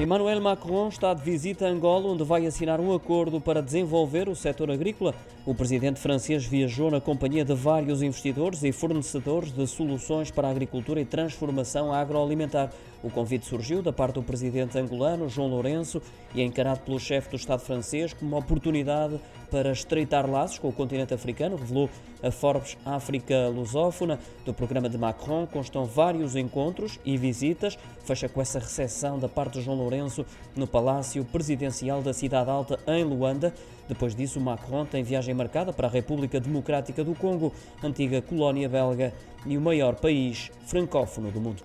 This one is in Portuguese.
Emmanuel Macron está de visita a Angola, onde vai assinar um acordo para desenvolver o setor agrícola. O presidente francês viajou na companhia de vários investidores e fornecedores de soluções para a agricultura e transformação agroalimentar. O convite surgiu da parte do presidente angolano, João Lourenço, e é encarado pelo chefe do Estado francês como uma oportunidade para estreitar laços com o continente africano, revelou a Forbes África Lusófona. Do programa de Macron constam vários encontros e visitas. Fecha com essa recepção da parte de João Lourenço no Palácio Presidencial da Cidade Alta, em Luanda. Depois disso, Macron tem viagem marcada para a República Democrática do Congo, antiga colónia belga e o maior país francófono do mundo.